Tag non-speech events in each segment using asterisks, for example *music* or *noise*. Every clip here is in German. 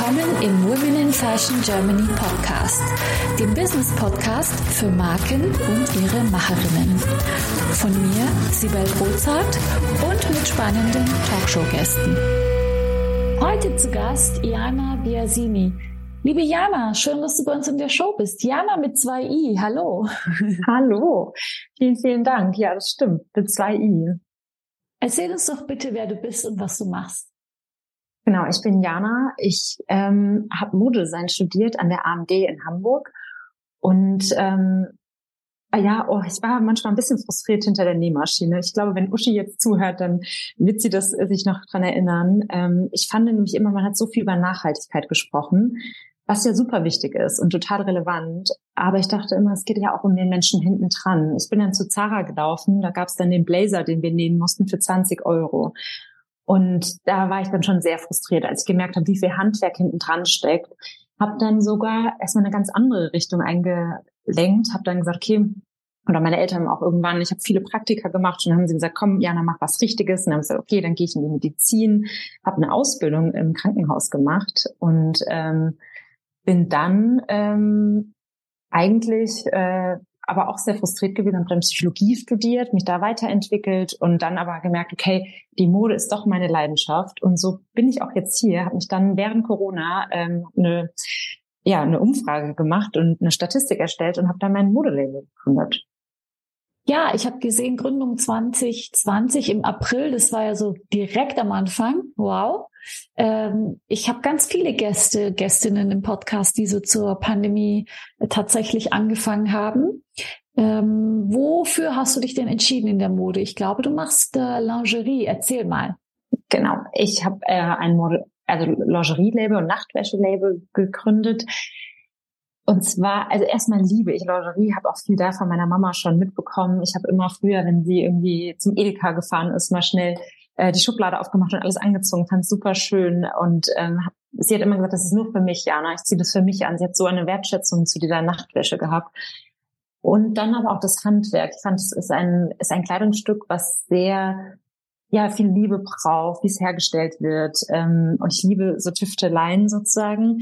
willkommen im Women in Fashion Germany Podcast, dem Business Podcast für Marken und ihre Macherinnen. Von mir, Sibel Rozart und mit spannenden Talkshow-Gästen. Heute zu Gast Jana Biasini. Liebe Jana, schön, dass du bei uns in der Show bist. Jana mit zwei I, hallo. *laughs* Hallo, vielen, vielen Dank. Ja, das stimmt, mit zwei I. Erzähl uns doch bitte, wer du bist und was du machst. Genau, ich bin Jana. Ich ähm, habe Modedesign studiert an der AMD in Hamburg. Und ähm, ah ja, oh, ich war manchmal ein bisschen frustriert hinter der Nähmaschine. Ich glaube, wenn Uschi jetzt zuhört, dann wird sie das äh, sich noch dran erinnern. Ähm, ich fand nämlich immer, man hat so viel über Nachhaltigkeit gesprochen, was ja super wichtig ist und total relevant. Aber ich dachte immer, es geht ja auch um den Menschen hinten dran. Ich bin dann zu Zara gelaufen, da gab es dann den Blazer, den wir nähen mussten für 20 Euro. Und da war ich dann schon sehr frustriert, als ich gemerkt habe, wie viel Handwerk hinten dran steckt. Habe dann sogar erstmal eine ganz andere Richtung eingelenkt, habe dann gesagt, okay, oder meine Eltern auch irgendwann, ich habe viele Praktika gemacht und dann haben sie gesagt, komm, Jana, mach was Richtiges. Und dann haben sie gesagt, okay, dann gehe ich in die Medizin, habe eine Ausbildung im Krankenhaus gemacht und ähm, bin dann ähm, eigentlich äh, aber auch sehr frustriert gewesen, habe dann Psychologie studiert, mich da weiterentwickelt und dann aber gemerkt, okay, die Mode ist doch meine Leidenschaft. Und so bin ich auch jetzt hier, habe mich dann während Corona ähm, eine, ja, eine Umfrage gemacht und eine Statistik erstellt und habe dann mein Modelabel gegründet. Ja, ich habe gesehen, Gründung 2020 im April, das war ja so direkt am Anfang. Wow. Ähm, ich habe ganz viele Gäste, Gästinnen im Podcast, die so zur Pandemie äh, tatsächlich angefangen haben. Ähm, wofür hast du dich denn entschieden in der Mode? Ich glaube, du machst äh, Lingerie. Erzähl mal. Genau. Ich habe äh, ein Mode, also Lingerie-Label und Nachtwäsche-Label gegründet. Und zwar, also erstmal liebe ich Lingerie, habe auch viel da von meiner Mama schon mitbekommen. Ich habe immer früher, wenn sie irgendwie zum Edeka gefahren ist, mal schnell äh, die Schublade aufgemacht und alles angezogen, fand super schön. Und ähm, sie hat immer gesagt, das ist nur für mich, Jana. Ich ziehe das für mich an. Sie hat so eine Wertschätzung zu dieser Nachtwäsche gehabt. Und dann aber auch das Handwerk. Ich fand, es ist ein, ist ein Kleidungsstück, was sehr ja viel Liebe braucht, wie es hergestellt wird. Ähm, und ich liebe so Tüfteleien sozusagen.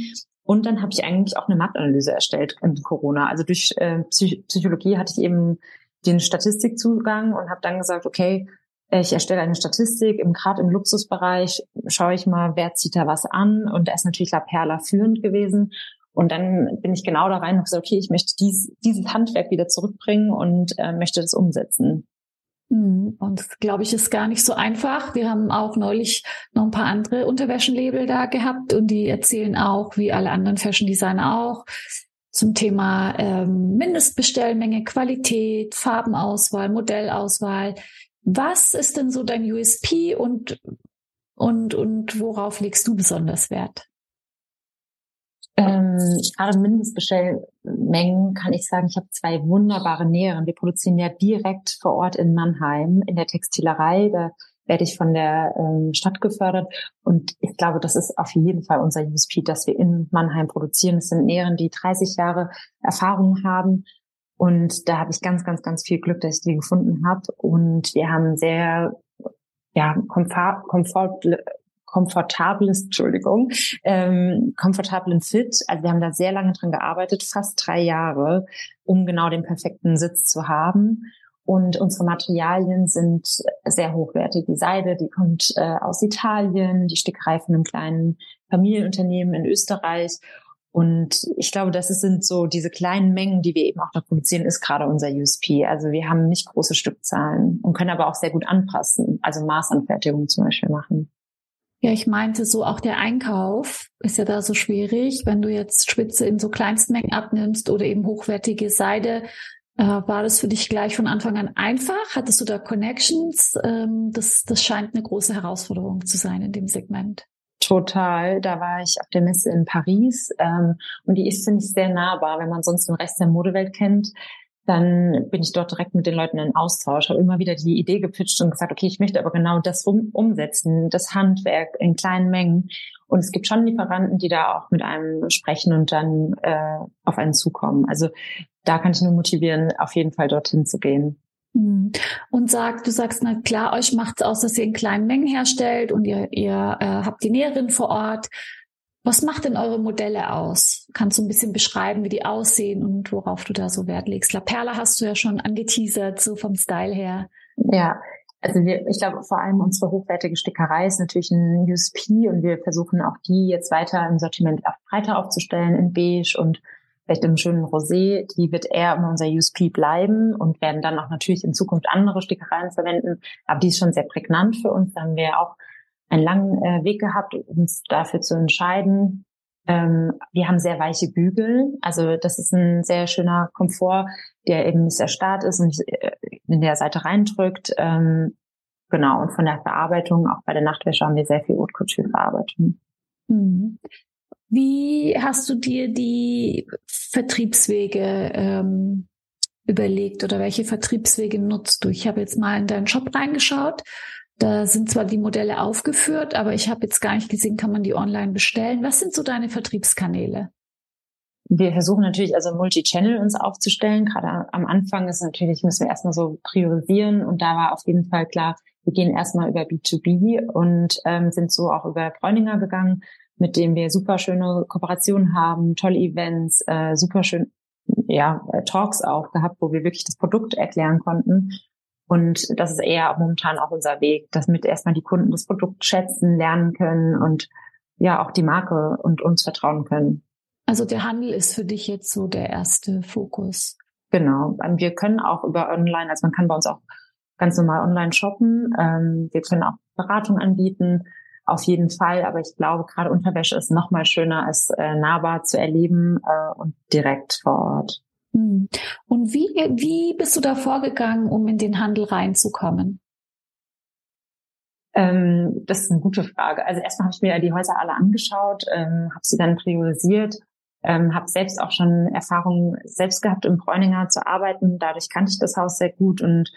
Und dann habe ich eigentlich auch eine Marktanalyse erstellt in Corona. Also durch äh, Psych Psychologie hatte ich eben den Statistikzugang und habe dann gesagt, okay, ich erstelle eine Statistik, im, gerade im Luxusbereich schaue ich mal, wer zieht da was an. Und da ist natürlich La Perla führend gewesen. Und dann bin ich genau da rein und habe gesagt, okay, ich möchte dies, dieses Handwerk wieder zurückbringen und äh, möchte das umsetzen. Mhm. Und glaube ich, ist gar nicht so einfach. Wir haben auch neulich noch ein paar andere Unterwäschenlabel da gehabt und die erzählen auch, wie alle anderen Fashion Designer auch, zum Thema ähm, Mindestbestellmenge, Qualität, Farbenauswahl, Modellauswahl. Was ist denn so dein USP und, und, und worauf legst du besonders Wert? Ähm, gerade Mindestbestellmengen kann ich sagen, ich habe zwei wunderbare Näheren. Wir produzieren ja direkt vor Ort in Mannheim in der Textilerei. Da werde ich von der ähm, Stadt gefördert. Und ich glaube, das ist auf jeden Fall unser USP, dass wir in Mannheim produzieren. Es sind Näheren, die 30 Jahre Erfahrung haben. Und da habe ich ganz, ganz, ganz viel Glück, dass ich die gefunden habe. Und wir haben sehr ja, komfort, komfort, komfortables, Entschuldigung, ähm, komfortablen Fit. Also wir haben da sehr lange dran gearbeitet, fast drei Jahre, um genau den perfekten Sitz zu haben. Und unsere Materialien sind sehr hochwertig. Die Seide, die kommt äh, aus Italien, die Stickerei von einem kleinen Familienunternehmen in Österreich. Und ich glaube, das sind so diese kleinen Mengen, die wir eben auch noch produzieren, ist gerade unser USP. Also wir haben nicht große Stückzahlen und können aber auch sehr gut anpassen, also Maßanfertigung zum Beispiel machen. Ja, ich meinte so auch der Einkauf ist ja da so schwierig, wenn du jetzt Spitze in so Kleinstmengen abnimmst oder eben hochwertige Seide. Äh, war das für dich gleich von Anfang an einfach? Hattest du da Connections? Ähm, das, das scheint eine große Herausforderung zu sein in dem Segment. Total. Da war ich auf der Messe in Paris ähm, und die ist, finde ich, sehr nahbar, wenn man sonst den Rest der Modewelt kennt dann bin ich dort direkt mit den Leuten in Austausch, habe immer wieder die Idee gepitcht und gesagt, okay, ich möchte aber genau das um, umsetzen, das Handwerk in kleinen Mengen. Und es gibt schon Lieferanten, die da auch mit einem sprechen und dann äh, auf einen zukommen. Also da kann ich nur motivieren, auf jeden Fall dorthin zu gehen. Mhm. Und sagt, du sagst, na klar, euch macht es aus, dass ihr in kleinen Mengen herstellt und ihr, ihr äh, habt die Näherin vor Ort. Was macht denn eure Modelle aus? Kannst du ein bisschen beschreiben, wie die aussehen und worauf du da so Wert legst? La Perla hast du ja schon angeteasert, so vom Style her. Ja, also wir, ich glaube, vor allem unsere hochwertige Stickerei ist natürlich ein USP und wir versuchen auch die jetzt weiter im Sortiment breiter aufzustellen in beige und vielleicht im schönen Rosé. Die wird eher immer unser USP bleiben und werden dann auch natürlich in Zukunft andere Stickereien verwenden. Aber die ist schon sehr prägnant für uns. Da haben wir auch einen langen äh, Weg gehabt, uns dafür zu entscheiden. Ähm, wir haben sehr weiche Bügel, also das ist ein sehr schöner Komfort, der eben sehr stark ist und äh, in der Seite reindrückt. Ähm, genau, und von der Verarbeitung, auch bei der Nachtwäsche haben wir sehr viel Haute Couture Verarbeitung. Mhm. Wie hast du dir die Vertriebswege ähm, überlegt oder welche Vertriebswege nutzt du? Ich habe jetzt mal in deinen Shop reingeschaut da sind zwar die Modelle aufgeführt, aber ich habe jetzt gar nicht gesehen, kann man die online bestellen. Was sind so deine Vertriebskanäle? Wir versuchen natürlich also Multi-Channel uns aufzustellen. Gerade am Anfang ist natürlich, müssen wir erstmal so priorisieren und da war auf jeden Fall klar, wir gehen erstmal über B2B und ähm, sind so auch über Bräuninger gegangen, mit dem wir super schöne Kooperationen haben, tolle Events, äh, super schön ja, Talks auch gehabt, wo wir wirklich das Produkt erklären konnten und das ist eher momentan auch unser Weg, damit erstmal die Kunden das Produkt schätzen, lernen können und ja auch die Marke und uns vertrauen können. Also der Handel ist für dich jetzt so der erste Fokus. Genau. Wir können auch über Online, also man kann bei uns auch ganz normal online shoppen. Ähm, wir können auch Beratung anbieten, auf jeden Fall. Aber ich glaube, gerade Unterwäsche ist noch mal schöner, als äh, nahbar zu erleben äh, und direkt vor Ort. Hm. Und wie, wie bist du da vorgegangen, um in den Handel reinzukommen? Ähm, das ist eine gute Frage. Also erstmal habe ich mir die Häuser alle angeschaut, ähm, habe sie dann priorisiert, ähm, habe selbst auch schon Erfahrungen selbst gehabt, im Bräuninger zu arbeiten. Dadurch kannte ich das Haus sehr gut und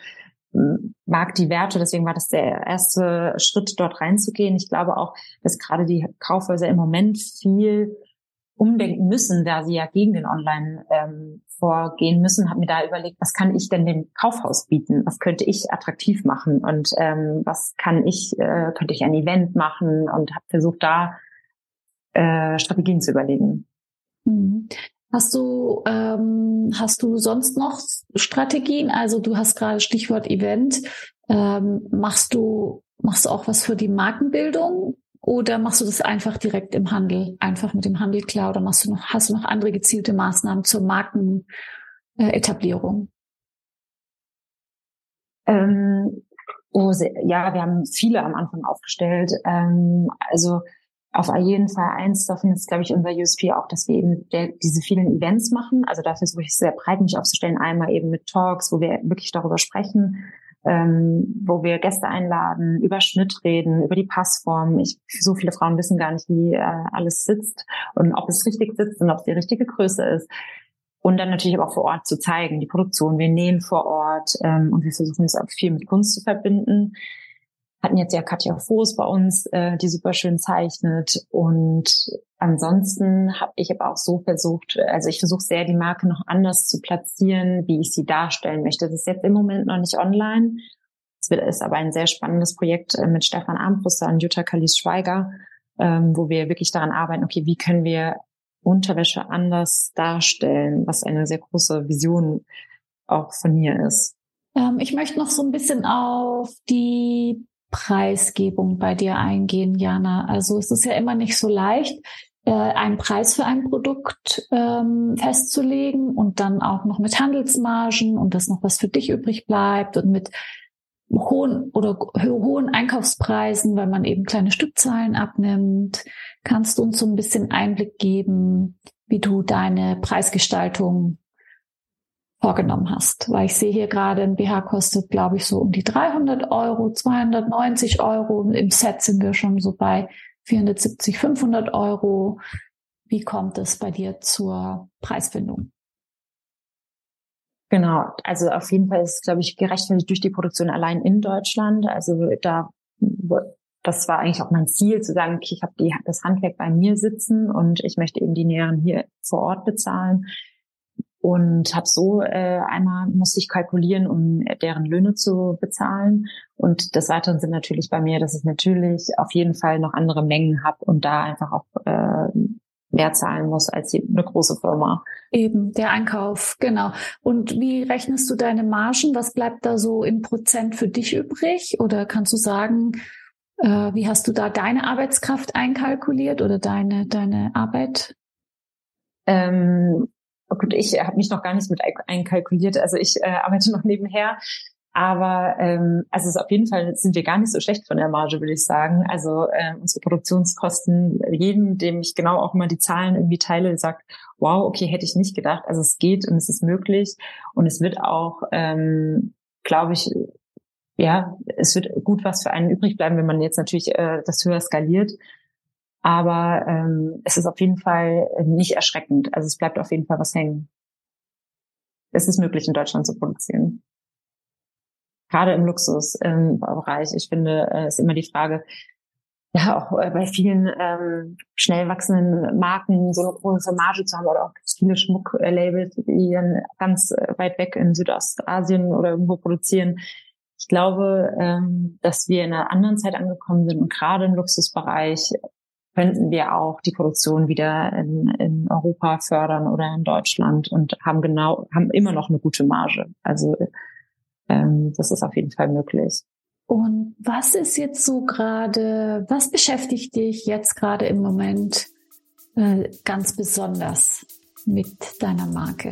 ähm, mag die Werte. Deswegen war das der erste Schritt, dort reinzugehen. Ich glaube auch, dass gerade die Kaufhäuser im Moment viel umdenken müssen, da sie ja gegen den Online ähm, vorgehen müssen, habe mir da überlegt, was kann ich denn dem Kaufhaus bieten? Was könnte ich attraktiv machen? Und ähm, was kann ich, äh, könnte ich ein Event machen? Und habe versucht, da äh, Strategien zu überlegen. Mhm. Hast du ähm, hast du sonst noch Strategien? Also du hast gerade Stichwort Event. Ähm, machst du machst du auch was für die Markenbildung? Oder machst du das einfach direkt im Handel, einfach mit dem Handel klar? Oder machst du noch, hast du noch andere gezielte Maßnahmen zur Markenetablierung? Ähm, oh, sehr, ja, wir haben viele am Anfang aufgestellt. Ähm, also auf jeden Fall eins davon ist, glaube ich, unser USP auch, dass wir eben der, diese vielen Events machen. Also da versuche ich sehr breit mich aufzustellen. Einmal eben mit Talks, wo wir wirklich darüber sprechen, ähm, wo wir Gäste einladen, über Schnitt reden, über die Passform. Ich, so viele Frauen wissen gar nicht, wie äh, alles sitzt und ob es richtig sitzt und ob es die richtige Größe ist. Und dann natürlich auch vor Ort zu zeigen, die Produktion. Wir nähen vor Ort ähm, und wir versuchen es auch viel mit Kunst zu verbinden hatten jetzt ja Katja Voß bei uns, äh, die super schön zeichnet. Und ansonsten habe ich aber auch so versucht, also ich versuche sehr, die Marke noch anders zu platzieren, wie ich sie darstellen möchte. Das ist jetzt im Moment noch nicht online. Es ist aber ein sehr spannendes Projekt äh, mit Stefan Armbruster und Jutta Kalis-Schweiger, ähm, wo wir wirklich daran arbeiten, okay, wie können wir Unterwäsche anders darstellen, was eine sehr große Vision auch von mir ist. Ähm, ich möchte noch so ein bisschen auf die Preisgebung bei dir eingehen, Jana. Also es ist ja immer nicht so leicht, äh, einen Preis für ein Produkt ähm, festzulegen und dann auch noch mit Handelsmargen und dass noch was für dich übrig bleibt und mit hohen oder hohen Einkaufspreisen, weil man eben kleine Stückzahlen abnimmt. Kannst du uns so ein bisschen Einblick geben, wie du deine Preisgestaltung vorgenommen hast. Weil ich sehe hier gerade, ein BH kostet, glaube ich, so um die 300 Euro, 290 Euro. Im Set sind wir schon so bei 470, 500 Euro. Wie kommt es bei dir zur Preisfindung? Genau, also auf jeden Fall ist, glaube ich, gerechtfertigt durch die Produktion allein in Deutschland. Also da, das war eigentlich auch mein Ziel, zu sagen, okay, ich habe das Handwerk bei mir sitzen und ich möchte eben die Näheren hier vor Ort bezahlen und habe so äh, einmal musste ich kalkulieren, um deren Löhne zu bezahlen. Und des Weiteren sind natürlich bei mir, dass ich natürlich auf jeden Fall noch andere Mengen habe und da einfach auch äh, mehr zahlen muss als eine große Firma. Eben, der Einkauf, genau. Und wie rechnest du deine Margen? Was bleibt da so in Prozent für dich übrig? Oder kannst du sagen, äh, wie hast du da deine Arbeitskraft einkalkuliert oder deine, deine Arbeit? Ähm, gut, ich habe mich noch gar nicht mit einkalkuliert. Also ich äh, arbeite noch nebenher. Aber ähm, also es ist auf jeden Fall sind wir gar nicht so schlecht von der Marge, würde ich sagen. Also äh, unsere Produktionskosten, jedem, dem ich genau auch mal die Zahlen irgendwie teile, sagt, wow, okay, hätte ich nicht gedacht. Also es geht und es ist möglich und es wird auch, ähm, glaube ich, ja, es wird gut was für einen übrig bleiben, wenn man jetzt natürlich äh, das höher skaliert. Aber ähm, es ist auf jeden Fall nicht erschreckend. Also es bleibt auf jeden Fall was hängen. Es ist möglich, in Deutschland zu produzieren. Gerade im Luxusbereich. ich finde, es äh, ist immer die Frage, ja, auch äh, bei vielen ähm, schnell wachsenden Marken so eine große Marge zu haben oder auch viele Schmucklabels, die dann ganz äh, weit weg in Südostasien oder irgendwo produzieren. Ich glaube, ähm, dass wir in einer anderen Zeit angekommen sind und gerade im Luxusbereich könnten wir auch die Produktion wieder in, in Europa fördern oder in Deutschland und haben genau, haben immer noch eine gute Marge. Also ähm, das ist auf jeden Fall möglich. Und was ist jetzt so gerade, was beschäftigt dich jetzt gerade im Moment äh, ganz besonders mit deiner Marke?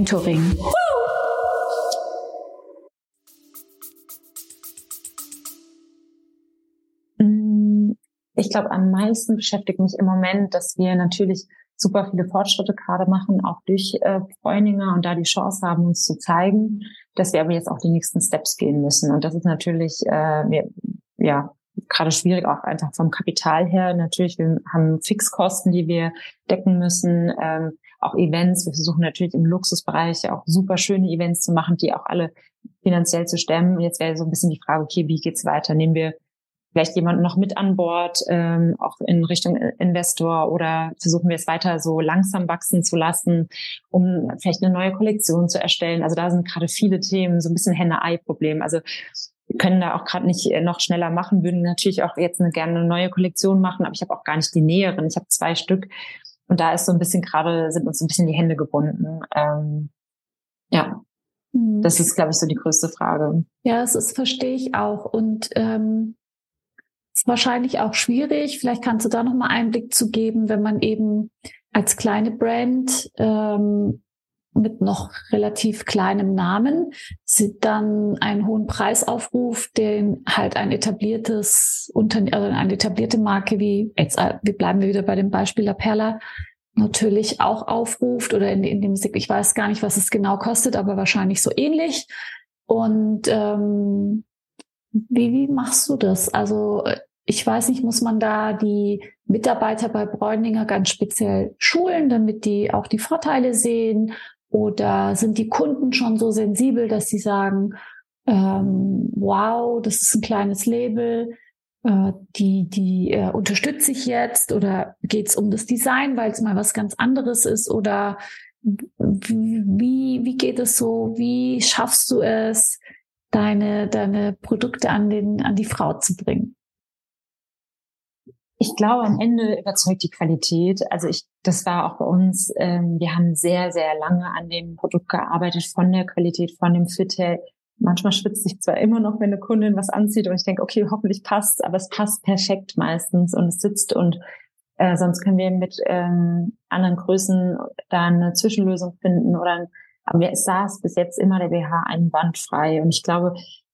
mentoring. Ich glaube, am meisten beschäftigt mich im Moment, dass wir natürlich super viele Fortschritte gerade machen, auch durch äh, Bräuninger und da die Chance haben, uns zu zeigen, dass wir aber jetzt auch die nächsten Steps gehen müssen. Und das ist natürlich, äh, wir, ja, gerade schwierig, auch einfach vom Kapital her. Natürlich, wir haben Fixkosten, die wir decken müssen, ähm, auch Events. Wir versuchen natürlich im Luxusbereich auch super schöne Events zu machen, die auch alle finanziell zu stemmen. Jetzt wäre so ein bisschen die Frage, okay, wie geht's weiter? Nehmen wir vielleicht jemanden noch mit an Bord, ähm, auch in Richtung Investor oder versuchen wir es weiter so langsam wachsen zu lassen, um vielleicht eine neue Kollektion zu erstellen. Also da sind gerade viele Themen, so ein bisschen Henne-Ei-Problem. Also wir können da auch gerade nicht äh, noch schneller machen, würden natürlich auch jetzt eine, gerne eine neue Kollektion machen, aber ich habe auch gar nicht die näheren. Ich habe zwei Stück und da ist so ein bisschen gerade, sind uns ein bisschen die Hände gebunden. Ähm, ja, hm. das ist, glaube ich, so die größte Frage. Ja, das ist, verstehe ich auch. Und ähm, ist wahrscheinlich auch schwierig. Vielleicht kannst du da noch mal Einblick zu geben, wenn man eben als kleine Brand ähm, mit noch relativ kleinem Namen dann einen hohen Preis aufruft, den halt ein etabliertes Unternehmen, also eine etablierte Marke wie jetzt, äh, wir bleiben wir wieder bei dem Beispiel La Perla natürlich auch aufruft oder in, in dem ich weiß gar nicht, was es genau kostet, aber wahrscheinlich so ähnlich. Und ähm, wie, wie machst du das? Also ich weiß nicht, muss man da die Mitarbeiter bei Bräuninger ganz speziell schulen, damit die auch die Vorteile sehen? Oder sind die Kunden schon so sensibel, dass sie sagen, ähm, wow, das ist ein kleines Label, äh, die, die äh, unterstütze ich jetzt? Oder geht es um das Design, weil es mal was ganz anderes ist? Oder wie, wie geht es so? Wie schaffst du es, deine, deine Produkte an, den, an die Frau zu bringen? Ich glaube, am Ende überzeugt die Qualität. Also ich, das war auch bei uns, ähm, wir haben sehr, sehr lange an dem Produkt gearbeitet, von der Qualität, von dem Fit her. Manchmal schwitzt sich zwar immer noch, wenn eine Kundin was anzieht und ich denke, okay, hoffentlich passt, aber es passt perfekt meistens und es sitzt und äh, sonst können wir mit ähm, anderen Größen da eine Zwischenlösung finden oder aber es saß bis jetzt immer der BH einwandfrei und ich glaube,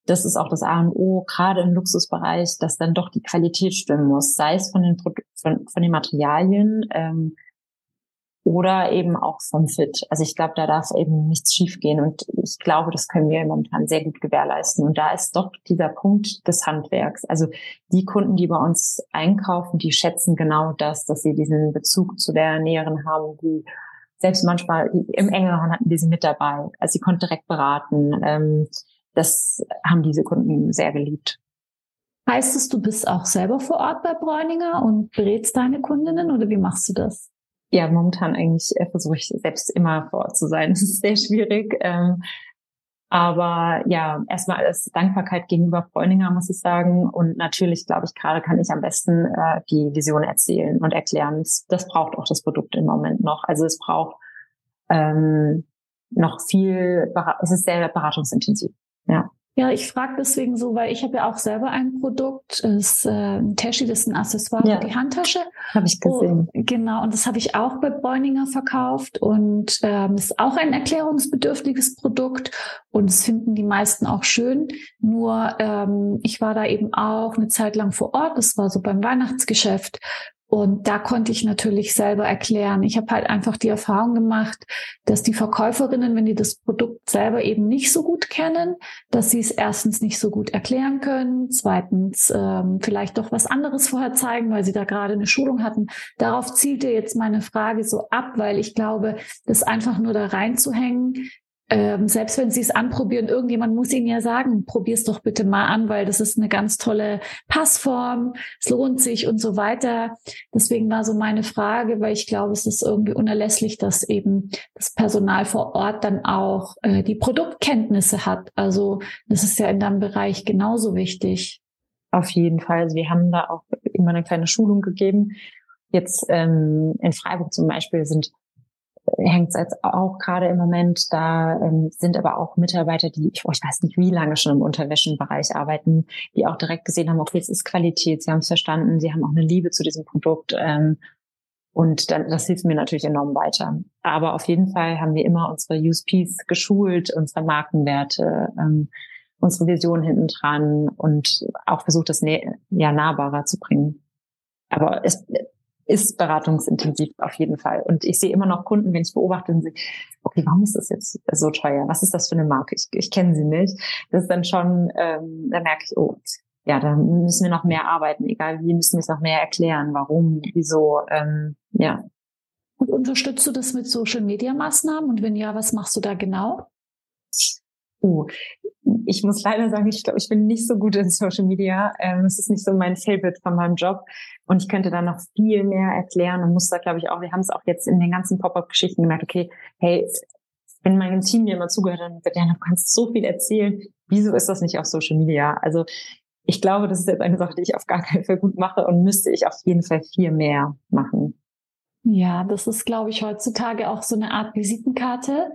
das ist auch das A und O, gerade im Luxusbereich, dass dann doch die Qualität stimmen muss, sei es von den Produ von, von den Materialien ähm, oder eben auch vom Fit. Also ich glaube, da darf eben nichts schiefgehen und ich glaube, das können wir momentan sehr gut gewährleisten. Und da ist doch dieser Punkt des Handwerks. Also die Kunden, die bei uns einkaufen, die schätzen genau das, dass sie diesen Bezug zu der Näheren haben, die selbst manchmal im engeren hatten wir sie mit dabei. Also sie konnte direkt beraten. Ähm, das haben diese Kunden sehr geliebt. Heißt es, du bist auch selber vor Ort bei Bräuninger und berätst deine Kundinnen oder wie machst du das? Ja, momentan eigentlich äh, versuche ich selbst immer vor Ort zu sein. *laughs* Das ist sehr schwierig. Ähm, aber ja, erstmal als Dankbarkeit gegenüber Bräuninger, muss ich sagen. Und natürlich, glaube ich, gerade kann ich am besten äh, die Vision erzählen und erklären. Das, braucht auch das Produkt im Moment noch. Also es braucht ähm, noch viel, es ist sehr beratungsintensiv. Ja. Ja, ich frage deswegen so, weil ich habe ja auch selber ein Produkt, das ist äh, ein Tashi, das ist ein Accessoire ja. für die Handtasche. Habe ich gesehen. Oh, genau, und das habe ich auch bei Bräuninger verkauft und ähm, ist auch ein erklärungsbedürftiges Produkt und es finden die meisten auch schön. Nur ähm, ich war da eben auch eine Zeit lang vor Ort, das war so beim Weihnachtsgeschäft und da konnte ich natürlich selber erklären. Ich habe halt einfach die Erfahrung gemacht, dass die Verkäuferinnen, wenn die das Produkt selber eben nicht so gut kennen, dass sie es erstens nicht so gut erklären können, zweitens ähm, vielleicht doch was anderes vorher zeigen, weil sie da gerade eine Schulung hatten. Darauf zielte jetzt meine Frage so ab, weil ich glaube, das einfach nur da reinzuhängen, ähm, selbst wenn Sie es anprobieren, irgendjemand muss Ihnen ja sagen, probier es doch bitte mal an, weil das ist eine ganz tolle Passform, es lohnt sich und so weiter. Deswegen war so meine Frage, weil ich glaube, es ist irgendwie unerlässlich, dass eben das Personal vor Ort dann auch äh, die Produktkenntnisse hat. Also das ist ja in deinem Bereich genauso wichtig. Auf jeden Fall. Also wir haben da auch immer eine kleine Schulung gegeben. Jetzt ähm, in Freiburg zum Beispiel sind hängt es jetzt auch gerade im Moment. Da ähm, sind aber auch Mitarbeiter, die, ich, oh, ich weiß nicht, wie lange schon im Unterwäschenbereich arbeiten, die auch direkt gesehen haben, okay, es ist Qualität, sie haben es verstanden, sie haben auch eine Liebe zu diesem Produkt. Ähm, und dann, das hilft mir natürlich enorm weiter. Aber auf jeden Fall haben wir immer unsere USPs geschult, unsere Markenwerte, ähm, unsere Vision hinten dran und auch versucht, das ja nahbarer zu bringen. Aber es, ist beratungsintensiv auf jeden Fall. Und ich sehe immer noch Kunden, wenn ich beobachte, und sehe, okay, warum ist das jetzt so teuer? Was ist das für eine Marke? Ich, ich kenne sie nicht. Das ist dann schon, ähm, da merke ich, oh, ja, da müssen wir noch mehr arbeiten, egal wie, müssen wir es noch mehr erklären, warum, wieso, ähm, ja. Und unterstützt du das mit Social Media Maßnahmen? Und wenn ja, was machst du da genau? Uh, ich muss leider sagen, ich glaube, ich bin nicht so gut in Social Media. Ähm, es ist nicht so mein Favorite von meinem Job. Und ich könnte da noch viel mehr erklären und muss da, glaube ich, auch, wir haben es auch jetzt in den ganzen Pop-Up-Geschichten gemerkt, okay, hey, wenn mein Team mir immer zugehört, dann wird ja, du kannst so viel erzählen. Wieso ist das nicht auf Social Media? Also ich glaube, das ist jetzt eine Sache, die ich auf gar keinen Fall gut mache und müsste ich auf jeden Fall viel mehr machen. Ja, das ist, glaube ich, heutzutage auch so eine Art Visitenkarte.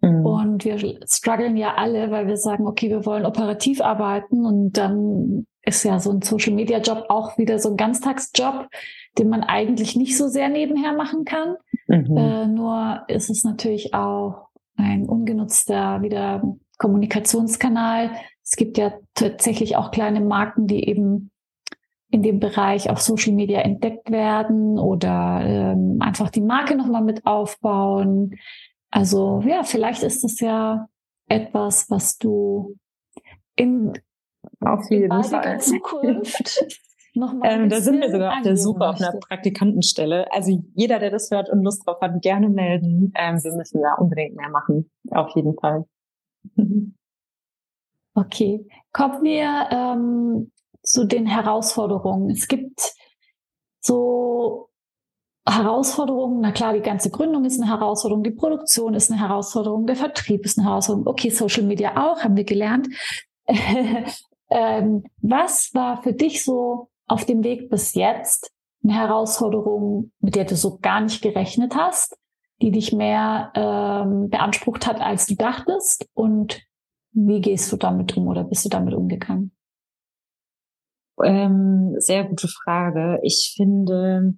Mhm. Und wir strugglen ja alle, weil wir sagen, okay, wir wollen operativ arbeiten und dann ist ja so ein Social Media Job auch wieder so ein Ganztagsjob, den man eigentlich nicht so sehr nebenher machen kann. Mhm. Äh, nur ist es natürlich auch ein ungenutzter wieder Kommunikationskanal. Es gibt ja tatsächlich auch kleine Marken, die eben in dem Bereich auf Social Media entdeckt werden oder ähm, einfach die Marke nochmal mit aufbauen. Also ja, vielleicht ist es ja etwas, was du in auf jeden Fall. Zukunft *laughs* nochmal. Ähm, da sind wir sogar auf der Suche auf einer Praktikantenstelle. Also jeder, der das hört und Lust drauf hat, gerne melden. Ähm, wir müssen da unbedingt mehr machen. Auf jeden Fall. *laughs* okay. Kommen wir ähm, zu den Herausforderungen. Es gibt so Herausforderungen, na klar, die ganze Gründung ist eine Herausforderung, die Produktion ist eine Herausforderung, der Vertrieb ist eine Herausforderung, okay, Social Media auch, haben wir gelernt. *laughs* ähm, was war für dich so auf dem Weg bis jetzt eine Herausforderung, mit der du so gar nicht gerechnet hast, die dich mehr ähm, beansprucht hat, als du dachtest? Und wie gehst du damit um oder bist du damit umgegangen? Ähm, sehr gute Frage. Ich finde,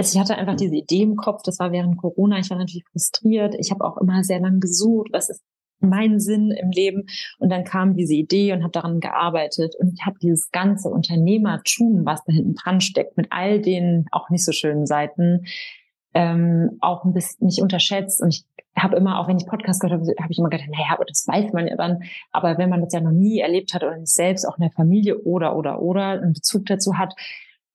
also ich hatte einfach diese Idee im Kopf, das war während Corona, ich war natürlich frustriert. Ich habe auch immer sehr lange gesucht, was ist mein Sinn im Leben. Und dann kam diese Idee und habe daran gearbeitet. Und ich habe dieses ganze Unternehmertum, was da hinten dran steckt, mit all den auch nicht so schönen Seiten, ähm, auch ein bisschen nicht unterschätzt. Und ich habe immer, auch wenn ich Podcast gehört habe, habe ich immer gedacht, naja, aber das weiß man ja dann. Aber wenn man das ja noch nie erlebt hat oder nicht selbst auch in der Familie oder, oder, oder einen Bezug dazu hat,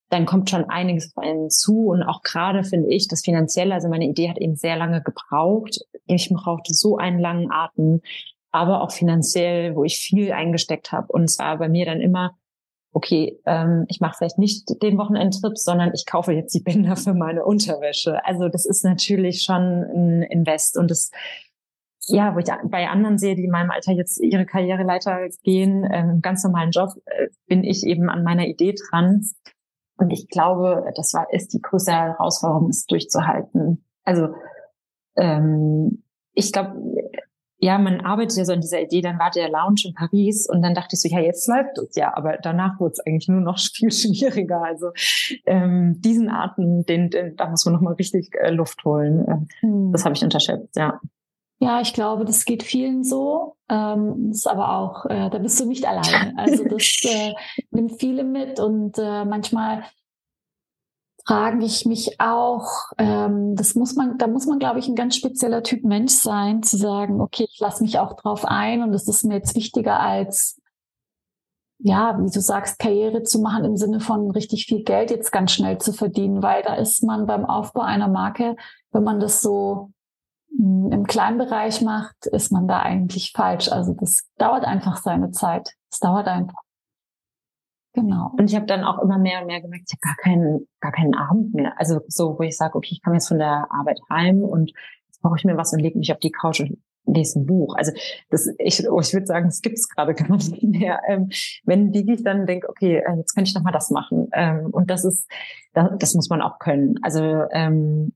dann kommt schon einiges auf einen zu. Und auch gerade finde ich, das Finanzielle, also meine Idee hat eben sehr lange gebraucht. Ich brauchte so einen langen Atem, aber auch finanziell, wo ich viel eingesteckt habe. Und es war bei mir dann immer, okay, ähm, ich mache vielleicht nicht den Wochenendtrip, sondern ich kaufe jetzt die Bänder für meine Unterwäsche. Also das ist natürlich schon ein Invest und das ja, wo ich bei anderen sehe, die in meinem Alter jetzt ihre Karriereleiter gehen, ähm, ganz normalen Job, äh, bin ich eben an meiner Idee dran. Und ich glaube, das war, ist die größte Herausforderung, es durchzuhalten. Also ähm, ich glaube, ja, man arbeitet ja so an dieser Idee, dann war der Lounge in Paris und dann dachte ich so, ja, jetzt läuft es ja, aber danach wurde es eigentlich nur noch *laughs* viel schwieriger. Also ähm, diesen Atem, den, den, da muss man nochmal richtig äh, Luft holen. Äh, hm. Das habe ich unterschätzt, ja. Ja, ich glaube, das geht vielen so. Ähm, ist aber auch, äh, da bist du nicht alleine. *laughs* Also das äh, nimmt viele mit und äh, manchmal frage ich mich auch, ähm, das muss man, da muss man, glaube ich, ein ganz spezieller Typ Mensch sein, zu sagen, okay, ich lasse mich auch drauf ein und es ist mir jetzt wichtiger als ja, wie du sagst, Karriere zu machen im Sinne von richtig viel Geld jetzt ganz schnell zu verdienen, weil da ist man beim Aufbau einer Marke, wenn man das so im kleinen Bereich macht, ist man da eigentlich falsch. Also das dauert einfach seine Zeit. Es dauert einfach. Genau. Und ich habe dann auch immer mehr und mehr gemerkt, ich habe gar keinen, gar keinen Abend mehr. Also so, wo ich sage, okay, ich komme jetzt von der Arbeit heim und jetzt brauche ich mir was und lege mich auf die Couch und lese ein Buch. Also das, ich, oh, ich würde sagen, das gibt es gerade *laughs* gar nicht mehr. Ähm, wenn die ich dann denke, okay, äh, jetzt kann ich noch mal das machen. Ähm, und das ist, das, das muss man auch können. Also ähm,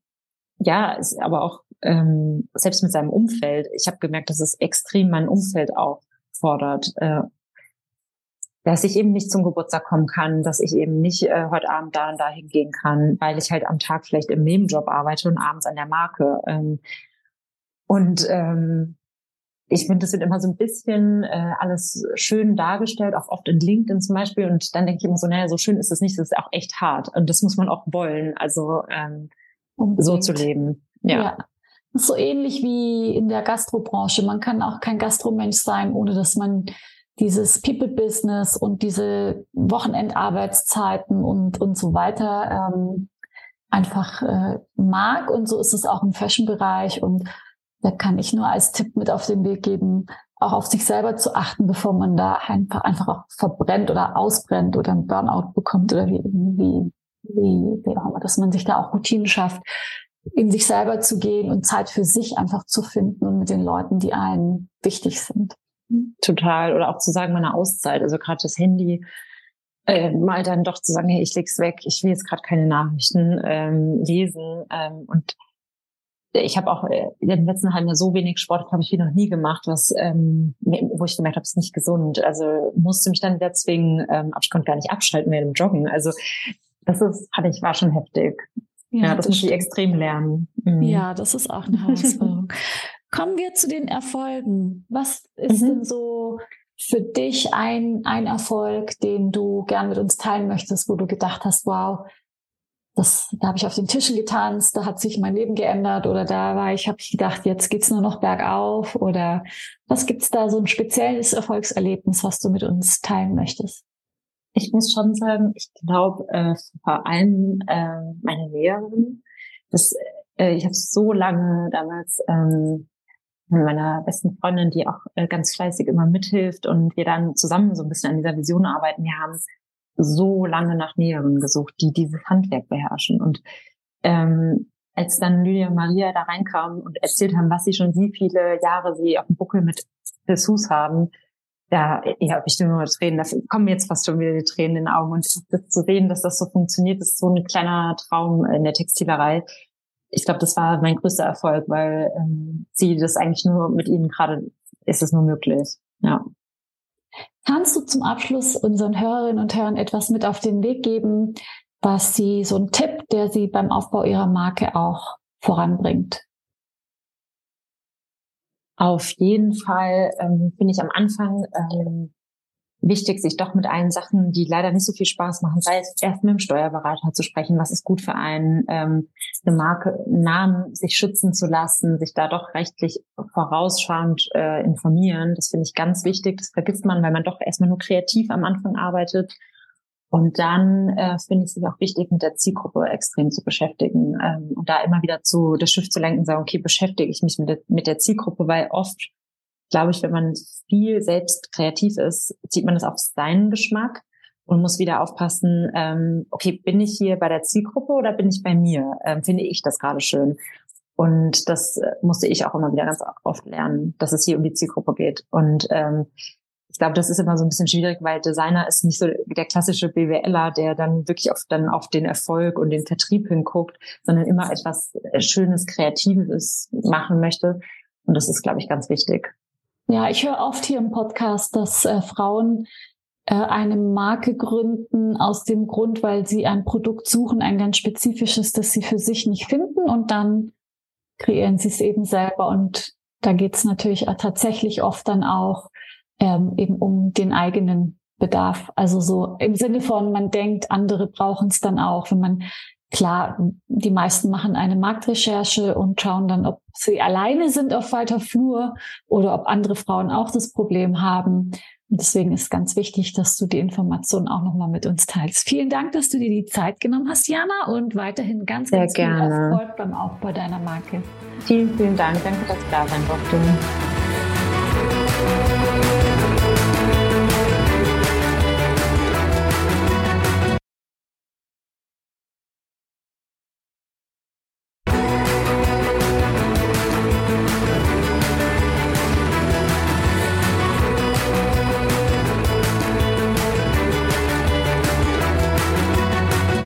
ja, ist aber auch ähm, selbst mit seinem Umfeld. Ich habe gemerkt, dass es extrem mein Umfeld auch fordert. Äh, dass ich eben nicht zum Geburtstag kommen kann, dass ich eben nicht äh, heute Abend da und da hingehen kann, weil ich halt am Tag vielleicht im Nebenjob arbeite und abends an der Marke. Ähm, und ähm, ich finde, das wird immer so ein bisschen äh, alles schön dargestellt, auch oft in LinkedIn zum Beispiel. Und dann denke ich immer so, naja, so schön ist es nicht, das ist auch echt hart. Und das muss man auch wollen, also ähm, so zu leben. Ja. ja. So ähnlich wie in der Gastrobranche. Man kann auch kein Gastromensch sein, ohne dass man dieses People-Business und diese Wochenendarbeitszeiten und, und so weiter ähm, einfach äh, mag. Und so ist es auch im Fashion-Bereich. Und da kann ich nur als Tipp mit auf den Weg geben, auch auf sich selber zu achten, bevor man da einfach, einfach auch verbrennt oder ausbrennt oder ein Burnout bekommt oder wie, wie, wie, wie auch immer, dass man sich da auch Routinen schafft, in sich selber zu gehen und Zeit für sich einfach zu finden und mit den Leuten, die einen wichtig sind. Total. Oder auch zu sagen, meine Auszeit, also gerade das Handy, äh, mal dann doch zu sagen, hey, ich leg's weg, ich will jetzt gerade keine Nachrichten ähm, lesen. Ähm, und ich habe auch äh, in den letzten halben Jahr so wenig Sport, habe ich wie noch nie gemacht, was ähm, wo ich gemerkt habe, ist nicht gesund. Also musste mich dann deswegen, ähm, ich konnte gar nicht abschalten während dem Joggen. Also das ist, hatte ich, war schon heftig. Ja, ja das, das muss ich extrem lernen. Mhm. Ja, das ist auch eine *laughs* Herausforderung. Kommen wir zu den Erfolgen. Was ist mhm. denn so für dich ein, ein Erfolg, den du gern mit uns teilen möchtest, wo du gedacht hast, wow, das, da habe ich auf den Tischen getanzt, da hat sich mein Leben geändert oder da war ich, habe ich gedacht, jetzt geht's nur noch bergauf oder was gibt's da so ein spezielles Erfolgserlebnis, was du mit uns teilen möchtest? Ich muss schon sagen, ich glaube äh, vor allem äh, meine Lehrerin, das, äh, ich habe so lange damals ähm, mit meiner besten Freundin, die auch äh, ganz fleißig immer mithilft und wir dann zusammen so ein bisschen an dieser Vision arbeiten. Wir haben so lange nach Näheren gesucht, die dieses Handwerk beherrschen. Und ähm, als dann Lydia und Maria da reinkamen und erzählt haben, was sie schon wie viele Jahre sie auf dem Buckel mit Dessous haben, da ja, habe ich nur Tränen, da kommen jetzt fast schon wieder die Tränen in den Augen. Und das zu sehen, dass das so funktioniert, ist so ein kleiner Traum in der Textilerei. Ich glaube, das war mein größter Erfolg, weil ähm, sie das eigentlich nur mit ihnen gerade ist es nur möglich. Ja. Kannst du zum Abschluss unseren Hörerinnen und Hörern etwas mit auf den Weg geben, was sie, so ein Tipp, der sie beim Aufbau ihrer Marke auch voranbringt? Auf jeden Fall ähm, bin ich am Anfang ähm, wichtig, sich doch mit allen Sachen, die leider nicht so viel Spaß machen, sei es erst mit dem Steuerberater zu sprechen, was ist gut für einen, ähm, eine Marke, einen Namen sich schützen zu lassen, sich da doch rechtlich vorausschauend äh, informieren. Das finde ich ganz wichtig. Das vergisst man, weil man doch erstmal nur kreativ am Anfang arbeitet. Und dann äh, finde ich es auch wichtig, mit der Zielgruppe extrem zu beschäftigen ähm, und da immer wieder zu das Schiff zu lenken, sagen, okay, beschäftige ich mich mit der, mit der Zielgruppe, weil oft glaube ich, wenn man viel selbst kreativ ist, zieht man das auf seinen Geschmack und muss wieder aufpassen, ähm, okay, bin ich hier bei der Zielgruppe oder bin ich bei mir? Ähm, finde ich das gerade schön? Und das äh, musste ich auch immer wieder ganz oft lernen, dass es hier um die Zielgruppe geht. Und ähm, ich glaube, das ist immer so ein bisschen schwierig, weil Designer ist nicht so der klassische BWLer, der dann wirklich auf, dann auf den Erfolg und den Vertrieb hinguckt, sondern immer etwas äh, Schönes, Kreatives machen möchte. Und das ist, glaube ich, ganz wichtig. Ja, ich höre oft hier im Podcast, dass äh, Frauen äh, eine Marke gründen aus dem Grund, weil sie ein Produkt suchen, ein ganz spezifisches, das sie für sich nicht finden und dann kreieren sie es eben selber. Und da geht es natürlich tatsächlich oft dann auch ähm, eben um den eigenen Bedarf. Also so im Sinne von, man denkt, andere brauchen es dann auch, wenn man Klar, die meisten machen eine Marktrecherche und schauen dann, ob sie alleine sind auf weiter Flur oder ob andere Frauen auch das Problem haben. Und deswegen ist ganz wichtig, dass du die Informationen auch nochmal mit uns teilst. Vielen Dank, dass du dir die Zeit genommen hast, Jana, und weiterhin ganz, Sehr ganz gerne. viel Erfolg beim Aufbau deiner Marke. Vielen, vielen Dank. Danke, dass du da sein durfte.